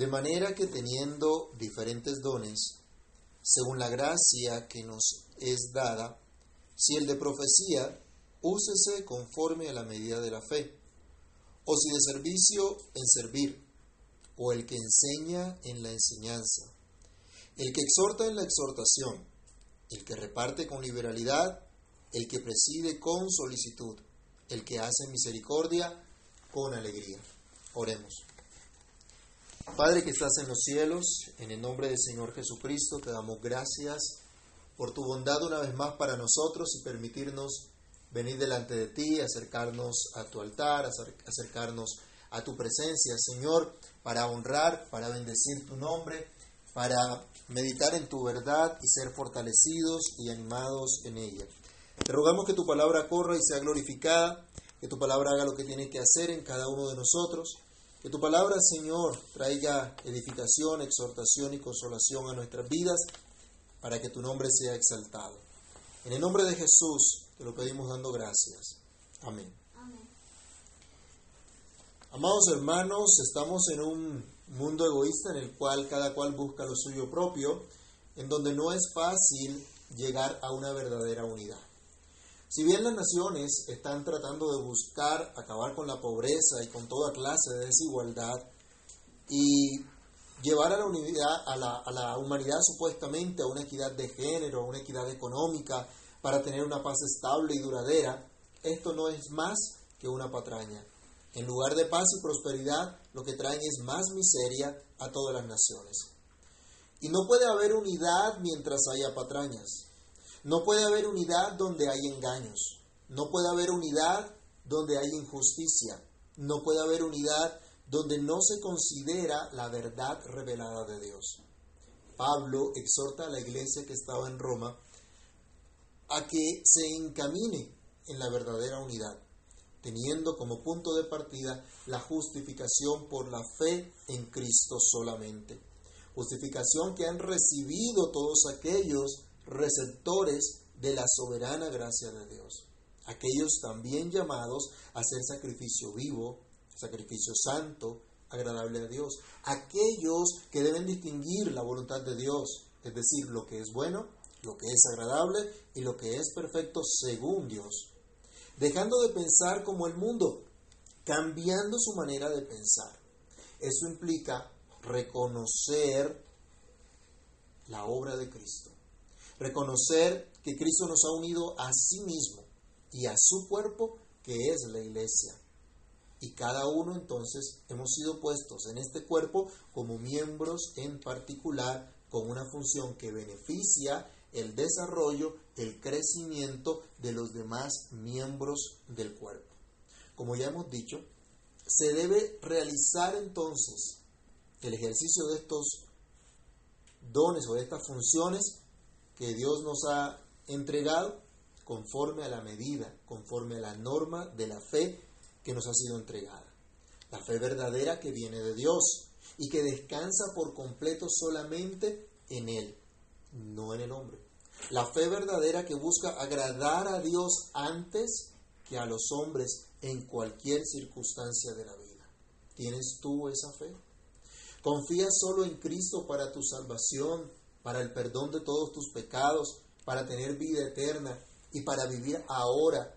De manera que teniendo diferentes dones, según la gracia que nos es dada, si el de profecía, úsese conforme a la medida de la fe, o si de servicio, en servir, o el que enseña en la enseñanza, el que exhorta en la exhortación, el que reparte con liberalidad, el que preside con solicitud, el que hace misericordia con alegría. Oremos. Padre que estás en los cielos, en el nombre del Señor Jesucristo te damos gracias por tu bondad una vez más para nosotros y permitirnos venir delante de ti, acercarnos a tu altar, acercarnos a tu presencia, Señor, para honrar, para bendecir tu nombre, para meditar en tu verdad y ser fortalecidos y animados en ella. Te rogamos que tu palabra corra y sea glorificada, que tu palabra haga lo que tiene que hacer en cada uno de nosotros, que tu palabra, Señor, traiga edificación, exhortación y consolación a nuestras vidas, para que tu nombre sea exaltado. En el nombre de Jesús te lo pedimos dando gracias. Amén. Amados hermanos, estamos en un mundo egoísta en el cual cada cual busca lo suyo propio, en donde no es fácil llegar a una verdadera unidad. Si bien las naciones están tratando de buscar acabar con la pobreza y con toda clase de desigualdad y llevar a la, unidad, a la, humanidad supuestamente a una equidad de género, a una equidad económica, para tener una paz estable y duradera, esto no es más que una patraña. En lugar de paz y prosperidad, lo que traen es más miseria a todas las naciones. Y no puede haber unidad mientras haya patrañas. No puede haber unidad donde hay engaños. No puede haber unidad donde hay injusticia. No puede haber unidad donde no se considera la verdad revelada de Dios. Pablo exhorta a la iglesia que estaba en Roma a que se encamine en la verdadera unidad, teniendo como punto de partida la justificación por la fe en Cristo solamente. Justificación que han recibido todos aquellos receptores de la soberana gracia de Dios. Aquellos también llamados a ser sacrificio vivo, sacrificio santo, agradable a Dios. Aquellos que deben distinguir la voluntad de Dios, es decir, lo que es bueno, lo que es agradable y lo que es perfecto según Dios. Dejando de pensar como el mundo, cambiando su manera de pensar. Eso implica reconocer la obra de Cristo reconocer que Cristo nos ha unido a sí mismo y a su cuerpo, que es la iglesia. Y cada uno entonces hemos sido puestos en este cuerpo como miembros en particular con una función que beneficia el desarrollo, el crecimiento de los demás miembros del cuerpo. Como ya hemos dicho, se debe realizar entonces el ejercicio de estos dones o de estas funciones que Dios nos ha entregado conforme a la medida, conforme a la norma de la fe que nos ha sido entregada. La fe verdadera que viene de Dios y que descansa por completo solamente en Él, no en el hombre. La fe verdadera que busca agradar a Dios antes que a los hombres en cualquier circunstancia de la vida. ¿Tienes tú esa fe? ¿Confías solo en Cristo para tu salvación para el perdón de todos tus pecados, para tener vida eterna y para vivir ahora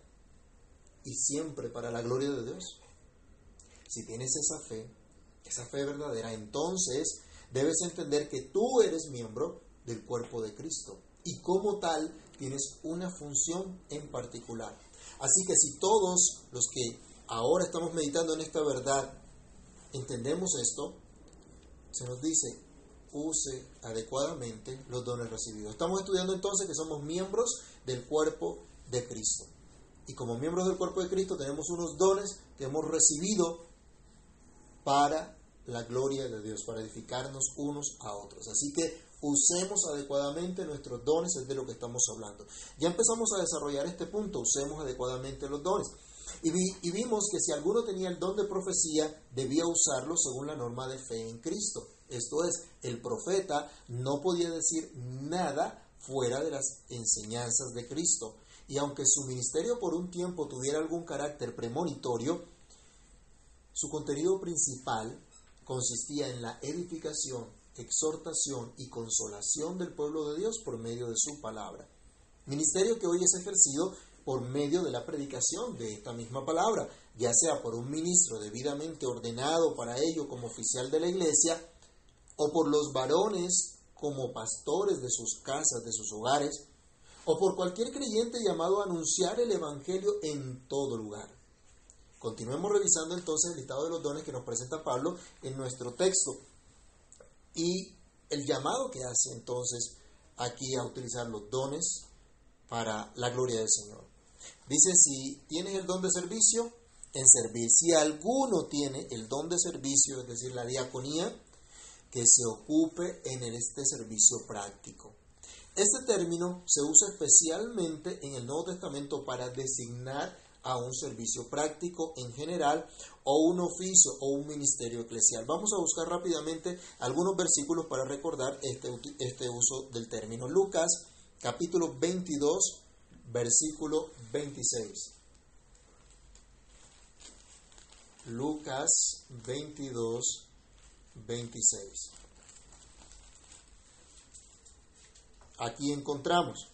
y siempre para la gloria de Dios. Si tienes esa fe, esa fe verdadera, entonces debes entender que tú eres miembro del cuerpo de Cristo y como tal tienes una función en particular. Así que si todos los que ahora estamos meditando en esta verdad entendemos esto, se nos dice, use adecuadamente los dones recibidos. Estamos estudiando entonces que somos miembros del cuerpo de Cristo. Y como miembros del cuerpo de Cristo tenemos unos dones que hemos recibido para la gloria de Dios, para edificarnos unos a otros. Así que usemos adecuadamente nuestros dones, es de lo que estamos hablando. Ya empezamos a desarrollar este punto, usemos adecuadamente los dones. Y, vimos que si alguno tenía el don de profecía, debía usarlo según la norma de fe en Cristo. Esto es, el profeta no podía decir nada fuera de las enseñanzas de Cristo. Y aunque su ministerio por un tiempo tuviera algún carácter premonitorio, su contenido principal consistía en la edificación, exhortación y consolación del pueblo de Dios por medio de su palabra. Ministerio que hoy es ejercido por medio de la predicación de esta misma palabra, ya sea por un ministro debidamente ordenado para ello como oficial de la iglesia, o por los varones como pastores de sus casas, de sus hogares, o por cualquier creyente llamado a anunciar el Evangelio en todo lugar. Continuemos revisando entonces el listado de los dones que nos presenta Pablo en nuestro texto y el llamado que hace entonces aquí a utilizar los dones para la gloria del Señor. Dice, si tienes el don de servicio, en servir. Si alguno tiene el don de servicio, es decir, la diaconía, que se ocupe en este servicio práctico. Este término se usa especialmente en el Nuevo Testamento para designar a un servicio práctico en general o un oficio o un ministerio eclesial. Vamos a buscar rápidamente algunos versículos para recordar este, este uso del término. Lucas capítulo 22, versículo 26. Lucas 22, 26. Aquí encontramos,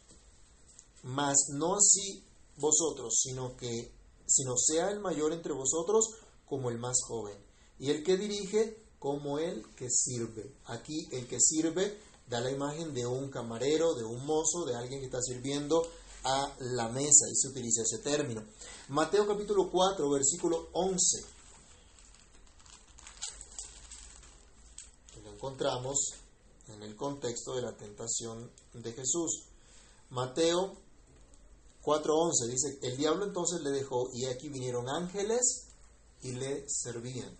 mas no así vosotros, sino que sino sea el mayor entre vosotros como el más joven, y el que dirige como el que sirve. Aquí el que sirve da la imagen de un camarero, de un mozo, de alguien que está sirviendo a la mesa, y se utiliza ese término. Mateo capítulo 4, versículo 11. Encontramos en el contexto de la tentación de Jesús. Mateo 4:11 dice, el diablo entonces le dejó y aquí vinieron ángeles y le servían.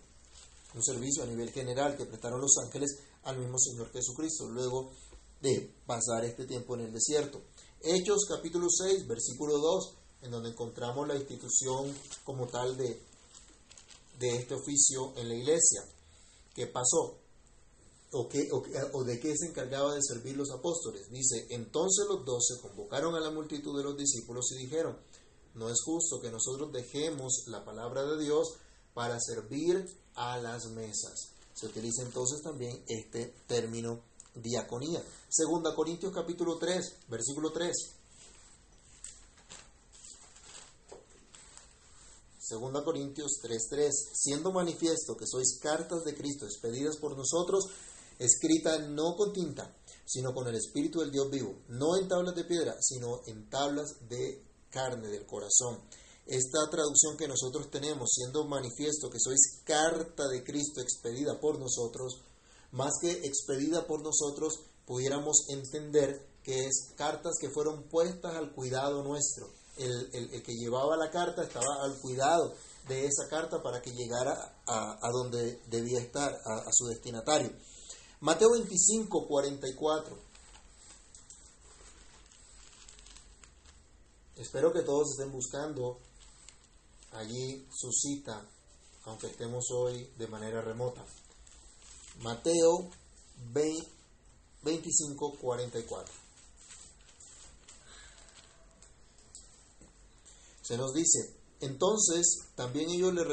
Un servicio a nivel general que prestaron los ángeles al mismo Señor Jesucristo luego de pasar este tiempo en el desierto. Hechos capítulo 6, versículo 2, en donde encontramos la institución como tal de, de este oficio en la iglesia. ¿Qué pasó? O, o, de qué se encargaba de servir los apóstoles. Dice, entonces los doce convocaron a la multitud de los discípulos y dijeron, no es justo que nosotros dejemos la palabra de Dios para servir a las mesas. Se utiliza entonces también este término diaconía. Segunda Corintios capítulo 3, versículo 3. Segunda Corintios 3:3, siendo manifiesto que sois cartas de Cristo expedidas por nosotros, escrita no con tinta, sino con el Espíritu del Dios vivo, no en tablas de piedra, sino en tablas de carne del corazón. Esta traducción que nosotros tenemos, siendo manifiesto que sois carta de Cristo expedida por nosotros, más que expedida por nosotros, pudiéramos entender que es cartas que fueron puestas al cuidado nuestro. El, que llevaba la carta estaba al cuidado de esa carta para que llegara a, donde debía estar, a su destinatario. Mateo 25, 44. Espero que todos estén buscando allí su cita, aunque estemos hoy de manera remota. Mateo 25, 44. Se nos dice, entonces también ellos les,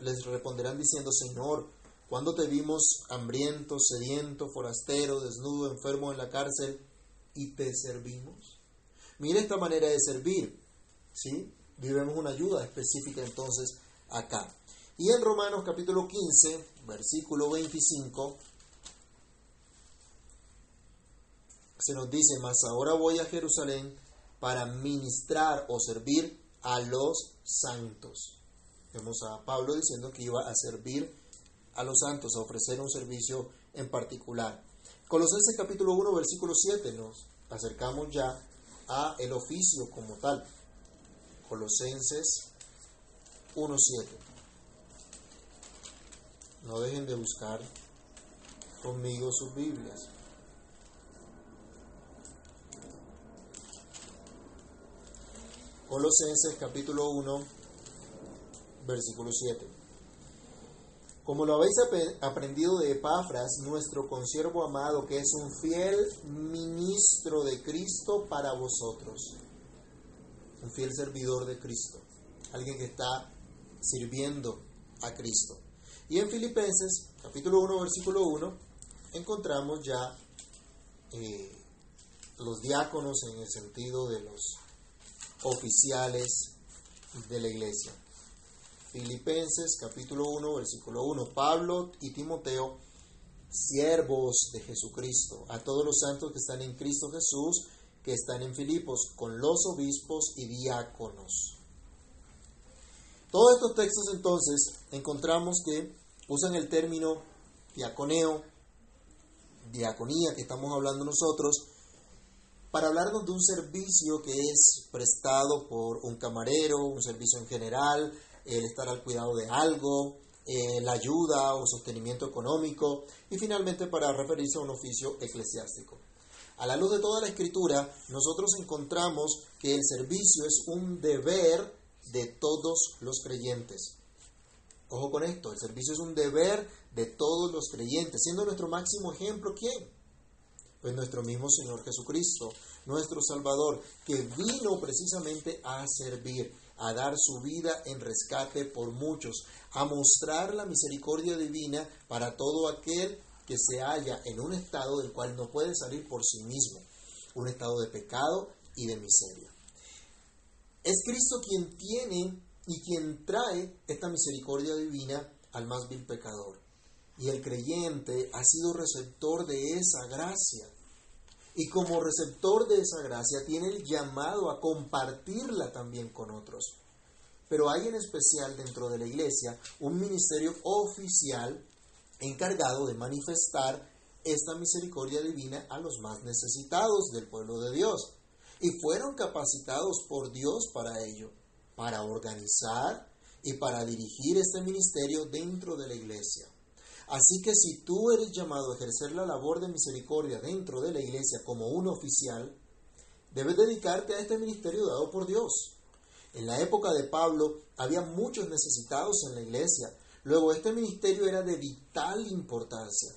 les responderán diciendo, Señor, cuando te vimos hambriento, sediento, forastero, desnudo, enfermo en la cárcel y te servimos? Mira esta manera de servir, ¿sí? Vivemos una ayuda específica entonces acá. Y en Romanos capítulo 15, versículo 25, se nos dice, mas ahora voy a Jerusalén para ministrar o servir a los santos. Vemos a Pablo diciendo que iba a servir a los santos a ofrecer un servicio en particular. Colosenses capítulo 1, versículo 7, nos acercamos ya a el oficio como tal. Colosenses 1, 7. No dejen de buscar conmigo sus Biblias. Colosenses capítulo 1, versículo 7. Como lo habéis aprendido de Epafras, nuestro consiervo amado, que es un fiel ministro de Cristo para vosotros. Un fiel servidor de Cristo. Alguien que está sirviendo a Cristo. Y en Filipenses, capítulo 1, versículo 1, encontramos ya eh, los diáconos en el sentido de los oficiales de la iglesia. Filipenses capítulo 1, versículo 1. Pablo y Timoteo, siervos de Jesucristo, a todos los santos que están en Cristo Jesús, que están en Filipos, con los obispos y diáconos. Todos estos textos entonces encontramos que usan el término diaconeo, diaconía que estamos hablando nosotros, para hablarnos de un servicio que es prestado por un camarero, un servicio en general, el estar al cuidado de algo, eh, la ayuda o sostenimiento económico y finalmente para referirse a un oficio eclesiástico. A la luz de toda la escritura, nosotros encontramos que el servicio es un deber de todos los creyentes. Ojo con esto, el servicio es un deber de todos los creyentes, siendo nuestro máximo ejemplo quién? Pues nuestro mismo Señor Jesucristo, nuestro Salvador, que vino precisamente a servir a dar su vida en rescate por muchos, a mostrar la misericordia divina para todo aquel que se halla en un estado del cual no puede salir por sí mismo, un estado de pecado y de miseria. Es Cristo quien tiene y quien trae esta misericordia divina al más vil pecador. Y el creyente ha sido receptor de esa gracia y como receptor de esa gracia tiene el llamado a compartirla también con otros. Pero hay en especial dentro de la iglesia un ministerio oficial encargado de manifestar esta misericordia divina a los más necesitados del pueblo de Dios. Y fueron capacitados por Dios para ello, para organizar y para dirigir este ministerio dentro de la iglesia. Así que si tú eres llamado a ejercer la labor de misericordia dentro de la iglesia como un oficial, debes dedicarte a este ministerio dado por Dios. En la época de Pablo había muchos necesitados en la iglesia. Luego este ministerio era de vital importancia.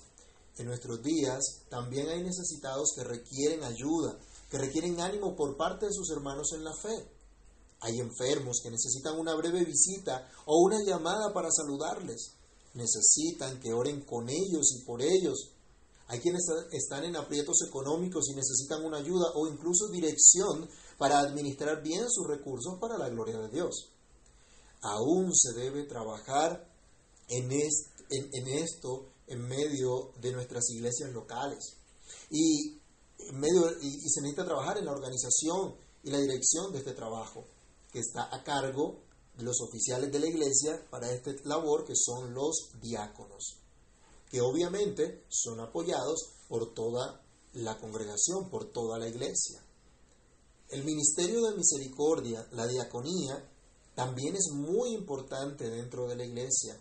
En nuestros días también hay necesitados que requieren ayuda, que requieren ánimo por parte de sus hermanos en la fe. Hay enfermos que necesitan una breve visita o una llamada para saludarles necesitan que oren con ellos y por ellos. Hay quienes están en aprietos económicos y necesitan una ayuda o incluso dirección para administrar bien sus recursos para la gloria de Dios. Aún se debe trabajar en, esto en medio de nuestras iglesias locales. Y, en medio, y se necesita trabajar en la organización y la dirección de este trabajo, que está a cargo los oficiales de la iglesia para esta labor, que son los diáconos, que obviamente son apoyados por toda la congregación, por toda la iglesia. El ministerio de misericordia, la diaconía, también es muy importante dentro de la iglesia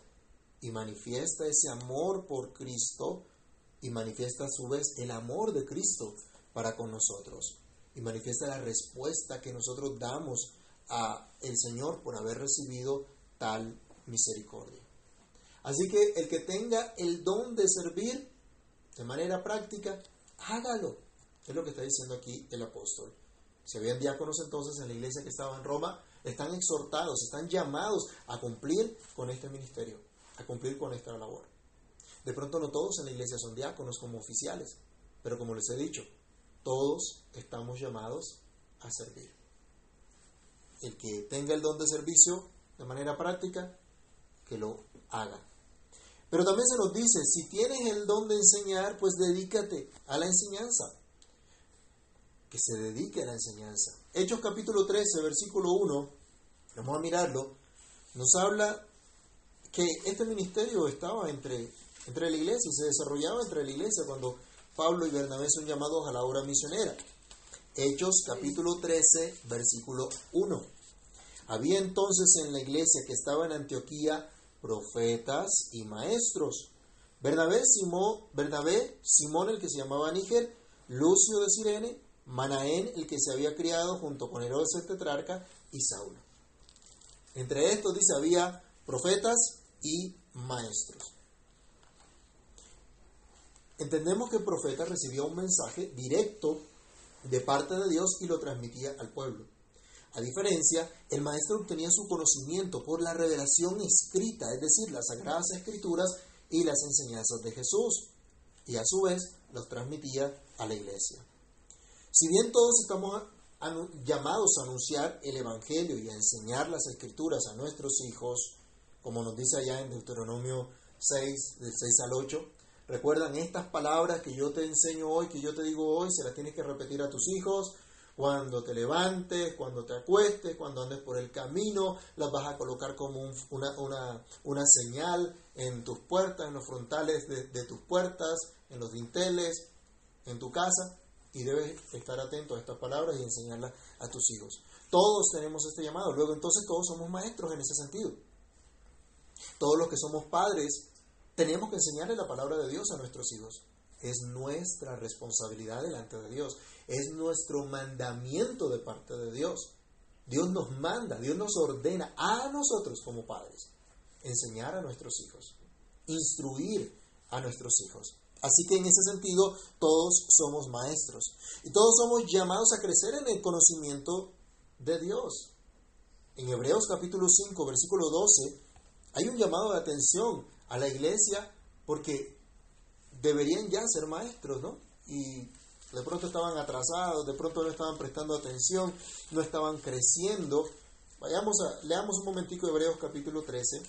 y manifiesta ese amor por Cristo y manifiesta a su vez el amor de Cristo para con nosotros y manifiesta la respuesta que nosotros damos a el Señor por haber recibido tal misericordia. Así que el que tenga el don de servir de manera práctica, hágalo. Es lo que está diciendo aquí el apóstol. Si habían diáconos entonces en la iglesia que estaba en Roma, están exhortados, están llamados a cumplir con este ministerio, a cumplir con esta labor. De pronto no todos en la iglesia son diáconos como oficiales, pero como les he dicho, todos estamos llamados a servir el que tenga el don de servicio de manera práctica, que lo haga. Pero también se nos dice, si tienes el don de enseñar, pues dedícate a la enseñanza. Que se dedique a la enseñanza. Hechos capítulo 13, versículo 1, vamos a mirarlo, nos habla que este ministerio estaba entre, entre la iglesia y se desarrollaba entre la iglesia cuando Pablo y Bernabé son llamados a la obra misionera. Hechos capítulo 13, versículo 1. Había entonces en la iglesia que estaba en Antioquía profetas y maestros. Bernabé, Simón, Bernabé, Simón el que se llamaba Níger, Lucio de Sirene, Manaén el que se había criado junto con Herodes el tetrarca y Saulo. Entre estos dice había profetas y maestros. Entendemos que el profeta recibía un mensaje directo de parte de Dios y lo transmitía al pueblo. A diferencia, el maestro obtenía su conocimiento por la revelación escrita, es decir, las sagradas escrituras y las enseñanzas de Jesús, y a su vez los transmitía a la iglesia. Si bien todos estamos llamados a anunciar el Evangelio y a enseñar las escrituras a nuestros hijos, como nos dice allá en Deuteronomio 6, del 6 al 8, recuerdan estas palabras que yo te enseño hoy, que yo te digo hoy, se las tienes que repetir a tus hijos, cuando te levantes, cuando te acuestes, cuando andes por el camino, las vas a colocar como una, una, señal en tus puertas, en los frontales de, de tus puertas, en los dinteles, en tu casa y debes estar atento a estas palabras y enseñarlas a tus hijos. Todos tenemos este llamado, luego entonces todos somos maestros en ese sentido. Todos los que somos padres tenemos que enseñarle la palabra de Dios a nuestros hijos. Es nuestra responsabilidad delante de Dios, es nuestro mandamiento de parte de Dios. Dios nos manda, Dios nos ordena a nosotros como padres enseñar a nuestros hijos, instruir a nuestros hijos. Así que en ese sentido todos somos maestros y todos somos llamados a crecer en el conocimiento de Dios. En Hebreos capítulo 5, versículo 12, hay un llamado de atención a la iglesia porque deberían ya ser maestros, ¿no? Y de pronto estaban atrasados, de pronto no estaban prestando atención, no estaban creciendo. Vayamos a, leamos un momentico Hebreos capítulo 13,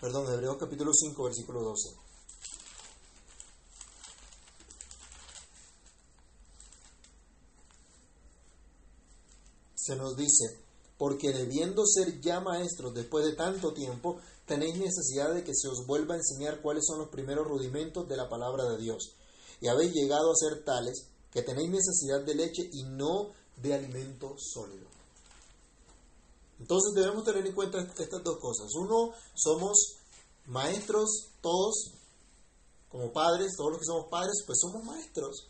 perdón, Hebreos capítulo 5, versículo 12. se nos dice, porque debiendo ser ya maestros después de tanto tiempo, tenéis necesidad de que se os vuelva a enseñar cuáles son los primeros rudimentos de la palabra de Dios. Y habéis llegado a ser tales que tenéis necesidad de leche y no de alimento sólido. Entonces debemos tener en cuenta estas dos cosas. Uno, somos maestros todos, como padres, todos los que somos padres, pues somos maestros.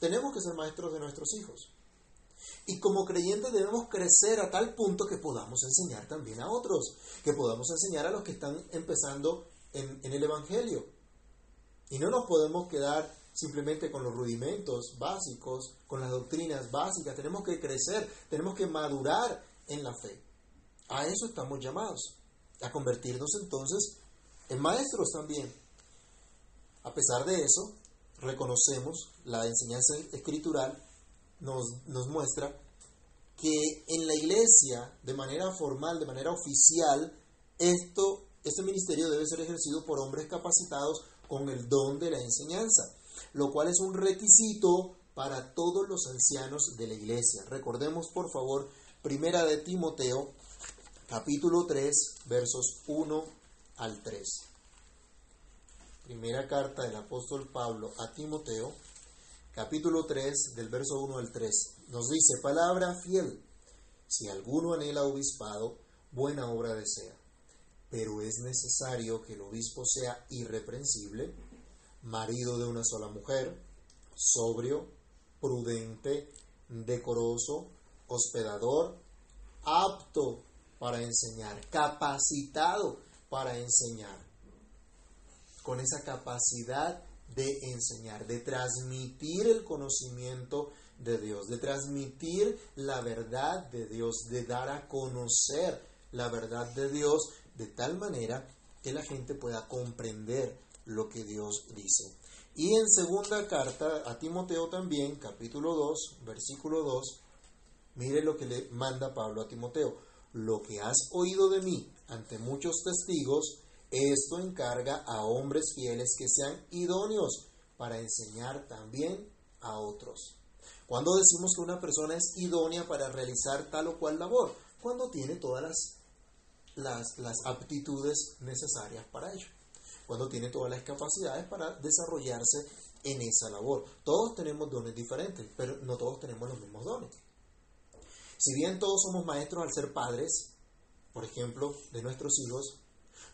Tenemos que ser maestros de nuestros hijos. Y como creyentes debemos crecer a tal punto que podamos enseñar también a otros, que podamos enseñar a los que están empezando en, el Evangelio. Y no nos podemos quedar simplemente con los rudimentos básicos, con las doctrinas básicas. Tenemos que crecer, tenemos que madurar en la fe. A eso estamos llamados, a convertirnos entonces en maestros también. A pesar de eso, reconocemos la enseñanza escritural nos, muestra que en la iglesia, de manera formal, de manera oficial, esto, este ministerio debe ser ejercido por hombres capacitados con el don de la enseñanza, lo cual es un requisito para todos los ancianos de la iglesia. Recordemos, por favor, primera de Timoteo, capítulo 3, versos 1 al 3. Primera carta del apóstol Pablo a Timoteo, capítulo 3, del verso 1 al 3, nos dice, palabra fiel, si alguno anhela obispado, buena obra desea, pero es necesario que el obispo sea irreprensible, marido de una sola mujer, sobrio, prudente, decoroso, hospedador, apto para enseñar, capacitado para enseñar, con esa capacidad de enseñar, de transmitir el conocimiento de Dios, de transmitir la verdad de Dios, de dar a conocer la verdad de Dios de tal manera que la gente pueda comprender lo que Dios dice. Y en segunda carta a Timoteo también, capítulo 2, versículo 2, mire lo que le manda Pablo a Timoteo. Lo que has oído de mí ante muchos testigos, esto encarga a hombres fieles que sean idóneos para enseñar también a otros. Cuando decimos que una persona es idónea para realizar tal o cual labor, cuando tiene todas las, las, aptitudes necesarias para ello, cuando tiene todas las capacidades para desarrollarse en esa labor. Todos tenemos dones diferentes, pero no todos tenemos los mismos dones. Si bien todos somos maestros al ser padres, por ejemplo, de nuestros hijos,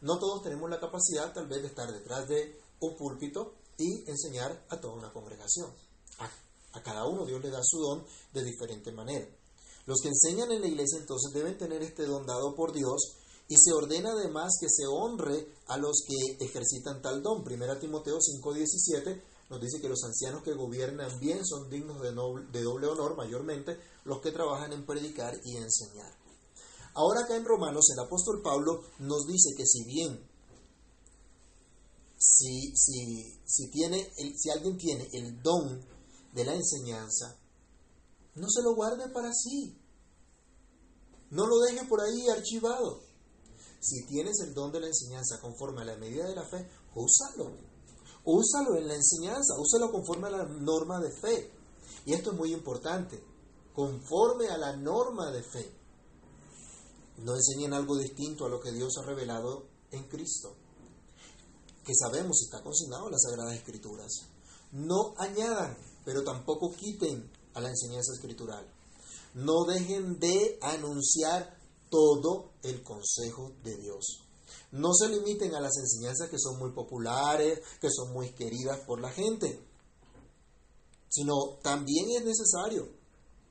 no todos tenemos la capacidad tal vez de estar detrás de un púlpito y enseñar a toda una congregación. A, cada uno Dios le da su don de diferente manera. Los que enseñan en la iglesia entonces deben tener este don dado por Dios y se ordena además que se honre a los que ejercitan tal don. Primera Timoteo 5:17 nos dice que los ancianos que gobiernan bien son dignos de, de doble honor, mayormente los que trabajan en predicar y enseñar. Ahora acá en Romanos el apóstol Pablo nos dice que si bien si, si, si, tiene si alguien tiene el don de la enseñanza, no se lo guarde para sí. No lo deje por ahí archivado. Si tienes el don de la enseñanza conforme a la medida de la fe, úsalo. Úsalo en la enseñanza, úsalo conforme a la norma de fe. Y esto es muy importante, conforme a la norma de fe. No enseñen algo distinto a lo que Dios ha revelado en Cristo, que sabemos está consignado en las Sagradas Escrituras. No añadan, pero tampoco quiten a la enseñanza escritural. No dejen de anunciar todo el consejo de Dios. No se limiten a las enseñanzas que son muy populares, que son muy queridas por la gente, sino también es necesario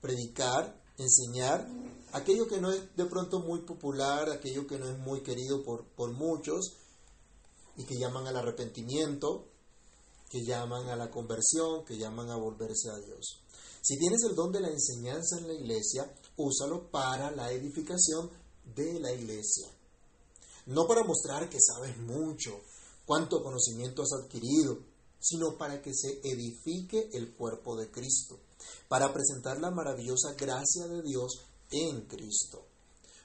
predicar, enseñar aquello que no es de pronto muy popular, aquello que no es muy querido por, por muchos y que llaman al arrepentimiento, que llaman a la conversión, que llaman a volverse a Dios. Si tienes el don de la enseñanza en la iglesia, úsalo para la edificación de la iglesia. No para mostrar que sabes mucho, cuánto conocimiento has adquirido, sino para que se edifique el cuerpo de Cristo, para presentar la maravillosa gracia de Dios en Cristo.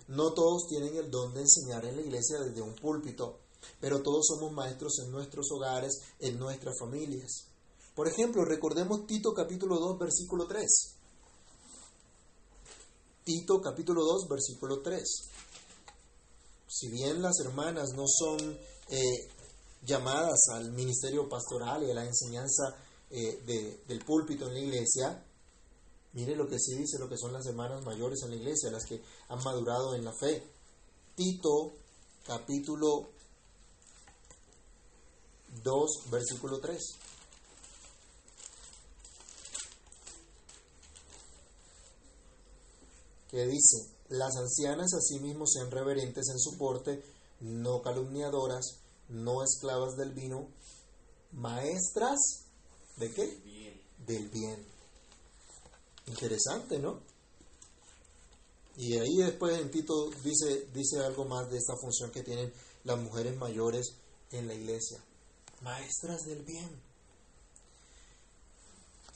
No todos tienen el don de enseñar en la iglesia desde un púlpito, pero todos somos maestros en nuestros hogares, en nuestras familias. Por ejemplo, recordemos Tito capítulo 2, versículo 3. Tito capítulo 2, versículo 3. Si bien las hermanas no son eh, llamadas al ministerio pastoral y a la enseñanza eh, del púlpito en la iglesia, mire lo que sí dice lo que son las hermanas mayores en la iglesia, las que han madurado en la fe. Tito capítulo 2, versículo 3. que dice, las ancianas asimismo sean reverentes en su porte, no calumniadoras, no esclavas del vino, maestras de qué? Bien. Del bien. Interesante, ¿no? Y ahí después en Tito dice, dice algo más de esta función que tienen las mujeres mayores en la iglesia. Maestras del bien.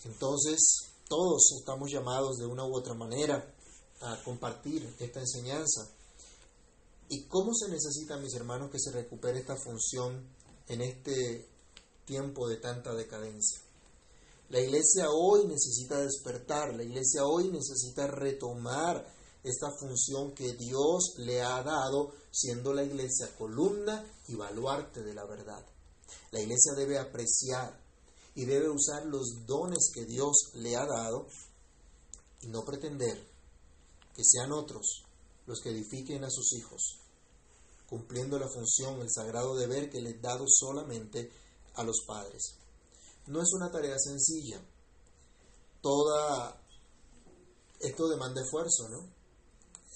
Entonces, todos estamos llamados de una u otra manera a compartir esta enseñanza. ¿Y cómo se necesita, mis hermanos, que se recupere esta función en este tiempo de tanta decadencia? La iglesia hoy necesita despertar, la iglesia hoy necesita retomar esta función que Dios le ha dado, siendo la iglesia columna y baluarte de la verdad. La iglesia debe apreciar y debe usar los dones que Dios le ha dado y no pretender que sean otros los que edifiquen a sus hijos, cumpliendo la función, el sagrado deber que les dado solamente a los padres. No es una tarea sencilla. Toda esto demanda esfuerzo, ¿no?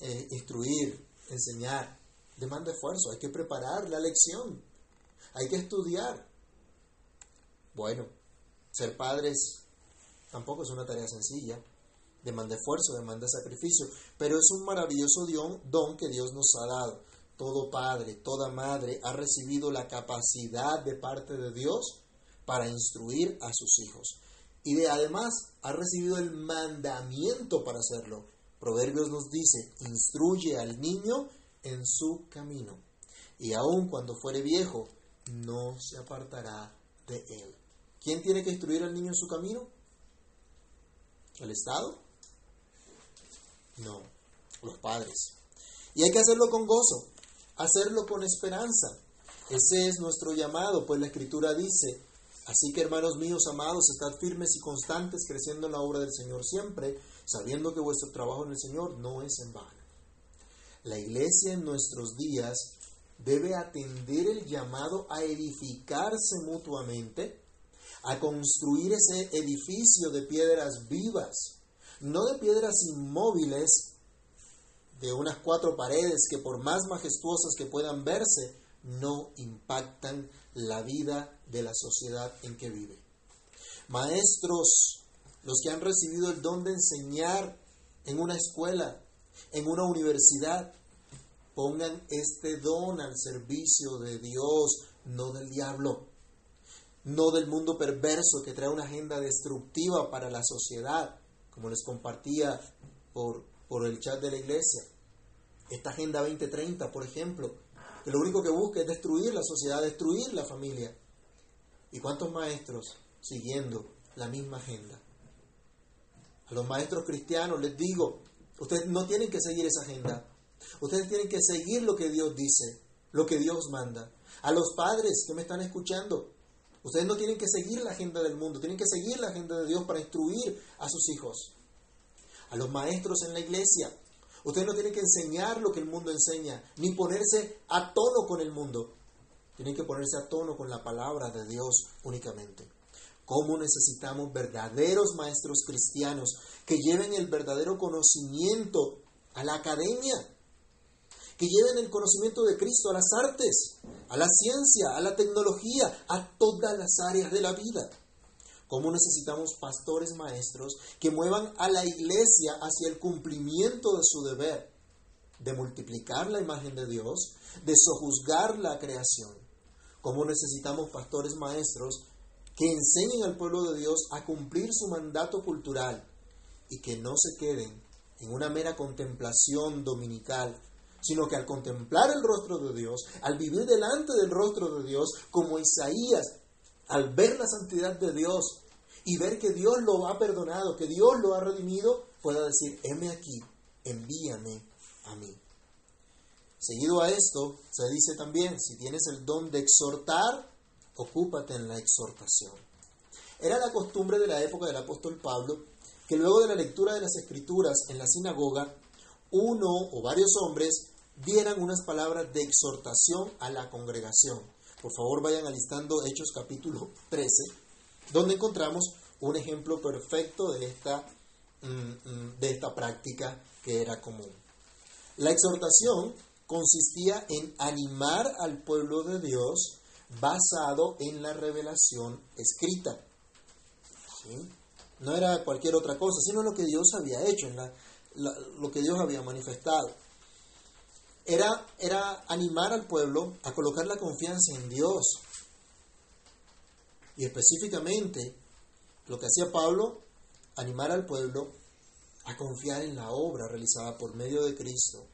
Eh, instruir, enseñar, demanda esfuerzo. Hay que preparar la lección. Hay que estudiar. Bueno, ser padres tampoco es una tarea sencilla demanda esfuerzo, demanda sacrificio, pero es un maravilloso don que Dios nos ha dado. Todo padre, toda madre ha recibido la capacidad de parte de Dios para instruir a sus hijos. Y de, además ha recibido el mandamiento para hacerlo. Proverbios nos dice, instruye al niño en su camino. Y aun cuando fuere viejo, no se apartará de él. ¿Quién tiene que instruir al niño en su camino? ¿El Estado? No, los padres. Y hay que hacerlo con gozo, hacerlo con esperanza. Ese es nuestro llamado, pues la Escritura dice, así que hermanos míos amados, estad firmes y constantes, creciendo en la obra del Señor siempre, sabiendo que vuestro trabajo en el Señor no es en vano. La iglesia en nuestros días debe atender el llamado a edificarse mutuamente, a construir ese edificio de piedras vivas, no de piedras inmóviles, de unas cuatro paredes que por más majestuosas que puedan verse, no impactan la vida de la sociedad en que vive. Maestros, los que han recibido el don de enseñar en una escuela, en una universidad, pongan este don al servicio de Dios, no del diablo, no del mundo perverso que trae una agenda destructiva para la sociedad, como les compartía por, por el chat de la iglesia. Esta Agenda 2030, por ejemplo, que lo único que busca es destruir la sociedad, destruir la familia. ¿Y cuántos maestros siguiendo la misma agenda? A los maestros cristianos les digo, ustedes no tienen que seguir esa agenda. Ustedes tienen que seguir lo que Dios dice, lo que Dios manda. A los padres que me están escuchando, ustedes no tienen que seguir la agenda del mundo, tienen que seguir la agenda de Dios para instruir a sus hijos. A los maestros en la iglesia, ustedes no tienen que enseñar lo que el mundo enseña, ni ponerse a tono con el mundo. Tienen que ponerse a tono con la palabra de Dios únicamente. ¿Cómo necesitamos verdaderos maestros cristianos que lleven el verdadero conocimiento a la academia? Que lleven el conocimiento de Cristo a las artes, a la ciencia, a la tecnología, a todas las áreas de la vida. ¿Cómo necesitamos pastores maestros que muevan a la iglesia hacia el cumplimiento de su deber, de multiplicar la imagen de Dios, de sojuzgar la creación? ¿Cómo necesitamos pastores maestros que enseñen al pueblo de Dios a cumplir su mandato cultural y que no se queden en una mera contemplación dominical, sino que al contemplar el rostro de Dios, al vivir delante del rostro de Dios, como Isaías, al ver la santidad de Dios y ver que Dios lo ha perdonado, que Dios lo ha redimido, pueda decir, heme aquí, envíame a mí. Seguido a esto, se dice también, si tienes el don de exhortar, ocúpate en la exhortación. Era la costumbre de la época del apóstol Pablo que luego de la lectura de las escrituras en la sinagoga, uno o varios hombres dieran unas palabras de exhortación a la congregación. Por favor, vayan alistando Hechos capítulo 13, donde encontramos un ejemplo perfecto de esta, mm, mm, de esta práctica que era común. La exhortación consistía en animar al pueblo de Dios basado en la revelación escrita. No era cualquier otra cosa, sino lo que Dios había hecho, lo que Dios había manifestado. Era, era animar al pueblo a colocar la confianza en Dios. Y específicamente, lo que hacía Pablo, animar al pueblo a confiar en la obra realizada por medio de Cristo,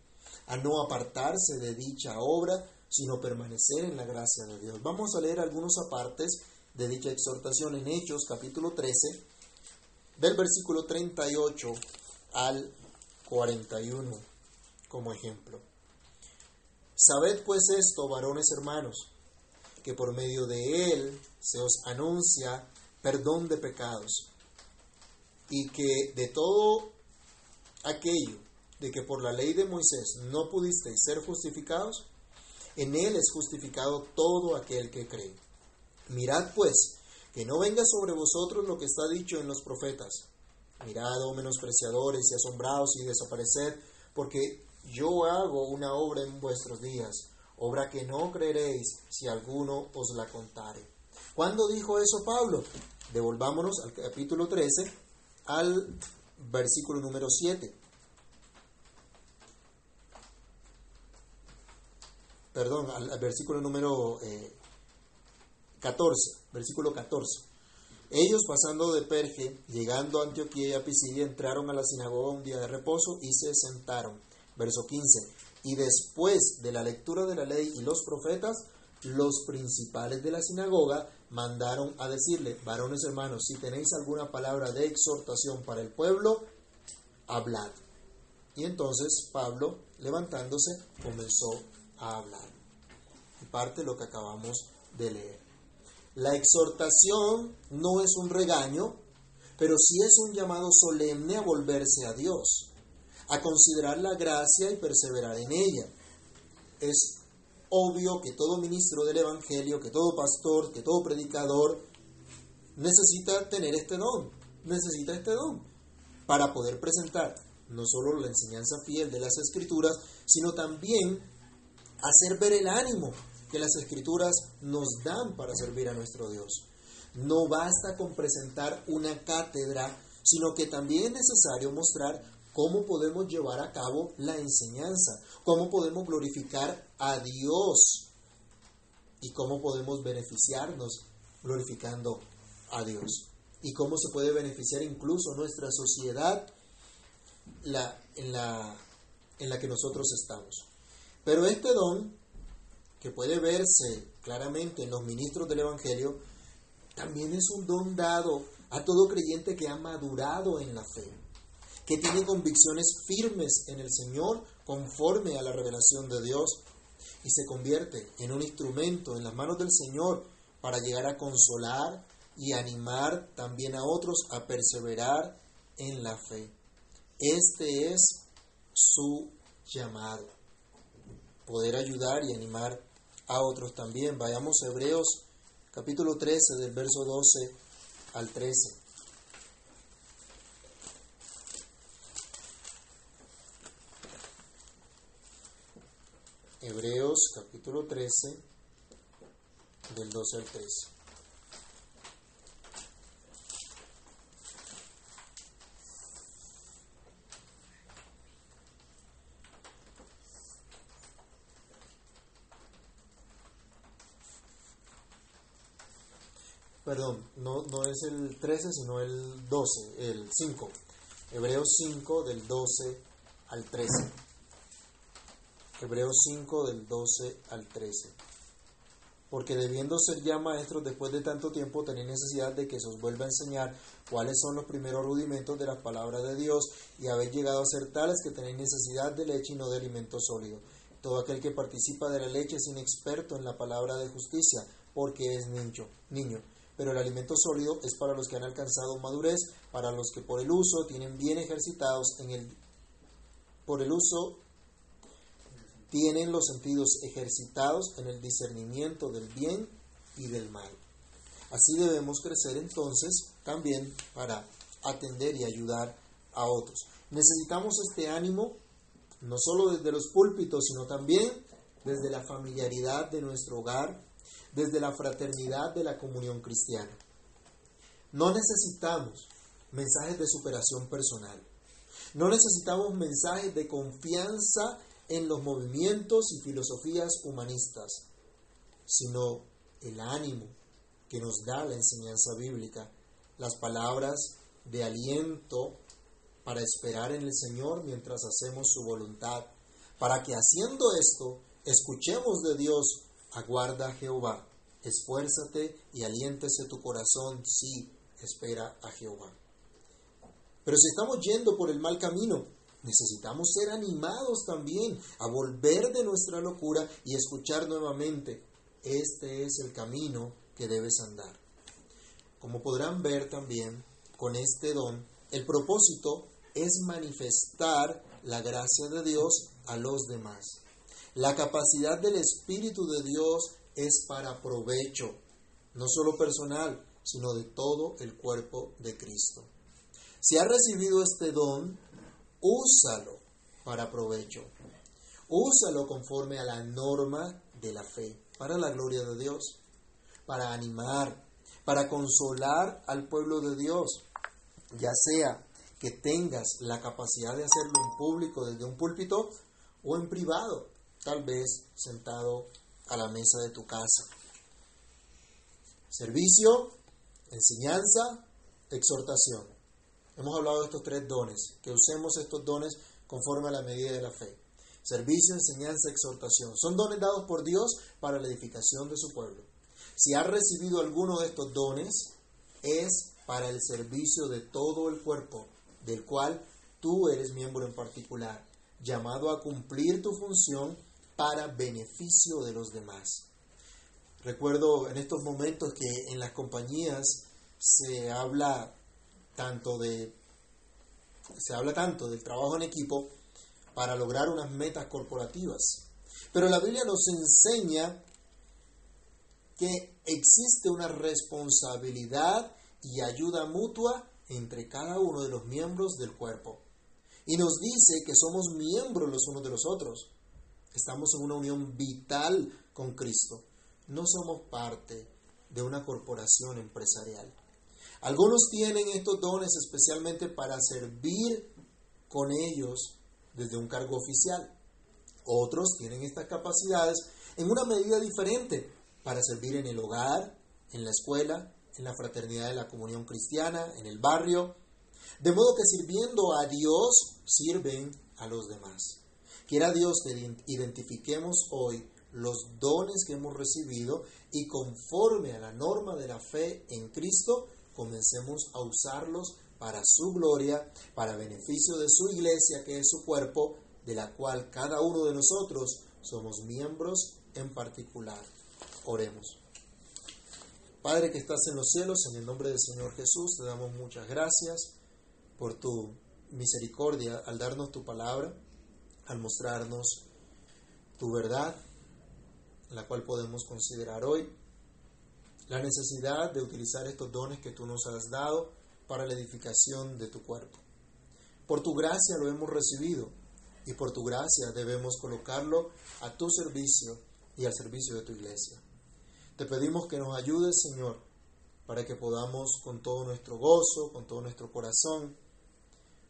a no apartarse de dicha obra, sino permanecer en la gracia de Dios. Vamos a leer algunos apartes de dicha exhortación en Hechos capítulo 13, del versículo 38 al 41 como ejemplo. Sabed pues esto, varones hermanos, que por medio de él se os anuncia perdón de pecados, y que de todo aquello de que por la ley de Moisés no pudisteis ser justificados, en él es justificado todo aquel que cree. Mirad pues, que no venga sobre vosotros lo que está dicho en los profetas. Mirad, oh menospreciadores y asombrados y desapareced, porque yo hago una obra en vuestros días, obra que no creeréis si alguno os la contare. ¿Cuándo dijo eso Pablo? Devolvámonos al capítulo 13, al versículo número 7. perdón, al, versículo número 14, eh, versículo 14. Ellos pasando de Perge, llegando a Antioquía y a Pisidia, entraron a la sinagoga un día de reposo y se sentaron. Verso 15. Y después de la lectura de la ley y los profetas, los principales de la sinagoga mandaron a decirle, varones hermanos, si tenéis alguna palabra de exhortación para el pueblo, hablad. Y entonces Pablo, levantándose, comenzó a hablar. Parte lo que acabamos de leer. La exhortación no es un regaño, pero sí es un llamado solemne a volverse a Dios, a considerar la gracia y perseverar en ella. Es obvio que todo ministro del Evangelio, que todo pastor, que todo predicador necesita tener este don, necesita este don para poder presentar no solo la enseñanza fiel de las escrituras, sino también hacer ver el ánimo que las escrituras nos dan para servir a nuestro Dios. No basta con presentar una cátedra, sino que también es necesario mostrar cómo podemos llevar a cabo la enseñanza, cómo podemos glorificar a Dios y cómo podemos beneficiarnos glorificando a Dios y cómo se puede beneficiar incluso nuestra sociedad la, en, la, en la que nosotros estamos. Pero este don, que puede verse claramente en los ministros del Evangelio, también es un don dado a todo creyente que ha madurado en la fe, que tiene convicciones firmes en el Señor conforme a la revelación de Dios y se convierte en un instrumento en las manos del Señor para llegar a consolar y animar también a otros a perseverar en la fe. Este es su llamado, poder ayudar y animar a otros también. Vayamos a Hebreos capítulo 13 del verso 12 al 13. Hebreos capítulo 13 del 12 al 13. Perdón, no, no es el 13, sino el 12, el 5. Hebreos 5 del 12 al 13. Hebreos 5 del 12 al 13. Porque debiendo ser ya maestros después de tanto tiempo, tenéis necesidad de que se os vuelva a enseñar cuáles son los primeros rudimentos de las palabras de Dios, y habéis llegado a ser tales que tenéis necesidad de leche y no de alimento sólido. Todo aquel que participa de la leche es inexperto en la palabra de justicia, porque es niño. niño. Pero el alimento sólido es para los que han alcanzado madurez, para los que por el uso tienen bien ejercitados en el por el uso tienen los sentidos ejercitados en el discernimiento del bien y del mal. Así debemos crecer entonces también para atender y ayudar a otros. Necesitamos este ánimo no solo desde los púlpitos, sino también desde la familiaridad de nuestro hogar, desde la fraternidad de la comunión cristiana. No necesitamos mensajes de superación personal. No necesitamos mensajes de confianza en los movimientos y filosofías humanistas, sino el ánimo que nos da la enseñanza bíblica, las palabras de aliento para esperar en el Señor mientras hacemos su voluntad, para que haciendo esto escuchemos de Dios, aguarda Jehová, esfuérzate y aliéntese tu corazón, sí, espera a Jehová. Pero si estamos yendo por el mal camino, Necesitamos ser animados también a volver de nuestra locura y escuchar nuevamente, este es el camino que debes andar. Como podrán ver también, con este don, el propósito es manifestar la gracia de Dios a los demás. La capacidad del Espíritu de Dios es para provecho, no solo personal, sino de todo el cuerpo de Cristo. Si ha recibido este don, úsalo para provecho. Úsalo conforme a la norma de la fe, para la gloria de Dios, para animar, para consolar al pueblo de Dios, ya sea que tengas la capacidad de hacerlo en público desde un púlpito o en privado, tal vez sentado a la mesa de tu casa. Servicio, enseñanza, exhortación. Hemos hablado de estos tres dones, que usemos estos dones conforme a la medida de la fe. Servicio, enseñanza, exhortación. Son dones dados por Dios para la edificación de su pueblo. Si has recibido alguno de estos dones, es para el servicio de todo el cuerpo, del cual tú eres miembro en particular, llamado a cumplir tu función para beneficio de los demás. Recuerdo en estos momentos que en las compañías se habla tanto de, se habla tanto del trabajo en equipo para lograr unas metas corporativas. Pero la Biblia nos enseña que existe una responsabilidad y ayuda mutua entre cada uno de los miembros del cuerpo. Y nos dice que somos miembros los unos de los otros. Estamos en una unión vital con Cristo. No somos parte de una corporación empresarial. Algunos tienen estos dones especialmente para servir con ellos desde un cargo oficial. Otros tienen estas capacidades en una medida diferente para servir en el hogar, en la escuela, en la fraternidad de la comunión cristiana, en el barrio. De modo que sirviendo a Dios sirven a los demás. Quiera Dios que identifiquemos hoy los dones que hemos recibido y conforme a la norma de la fe en Cristo, comencemos a usarlos para su gloria, para beneficio de su iglesia, que es su cuerpo, de la cual cada uno de nosotros somos miembros en particular. Oremos. Padre que estás en los cielos, en el nombre del Señor Jesús, te damos muchas gracias por tu misericordia al darnos tu palabra, al mostrarnos tu verdad, la cual podemos considerar hoy, la necesidad de utilizar estos dones que tú nos has dado para la edificación de tu cuerpo. Por tu gracia lo hemos recibido y por tu gracia debemos colocarlo a tu servicio y al servicio de tu iglesia. Te pedimos que nos ayudes, Señor, para que podamos con todo nuestro gozo, con todo nuestro corazón,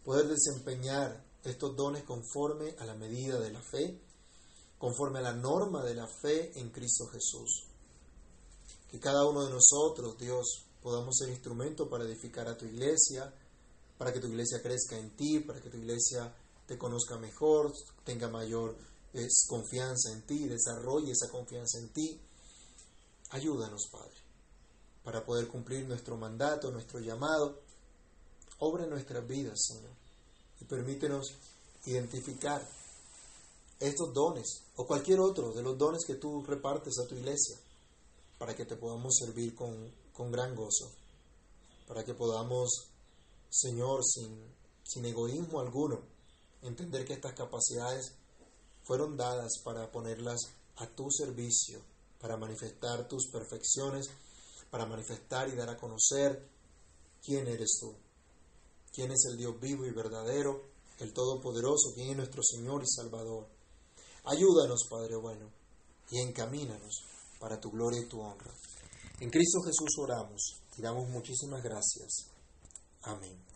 poder desempeñar estos dones conforme a la medida de la fe, conforme a la norma de la fe en Cristo Jesús. Que cada uno de nosotros, Dios, podamos ser instrumento para edificar a tu iglesia, para que tu iglesia crezca en ti, para que tu iglesia te conozca mejor, tenga mayor confianza en ti, desarrolle esa confianza en ti. Ayúdanos, Padre, para poder cumplir nuestro mandato, nuestro llamado. Obra en nuestras vidas, Señor, y permítenos identificar estos dones o cualquier otro de los dones que tú repartes a tu iglesia para que te podamos servir con, con gran gozo, para que podamos, Señor, sin, sin egoísmo alguno, entender que estas capacidades fueron dadas para ponerlas a tu servicio, para manifestar tus perfecciones, para manifestar y dar a conocer quién eres tú, quién es el Dios vivo y verdadero, el Todopoderoso, quién es nuestro Señor y Salvador. Ayúdanos, Padre bueno, y encamínanos para tu gloria y tu honra. En Cristo Jesús oramos y damos muchísimas gracias. Amén.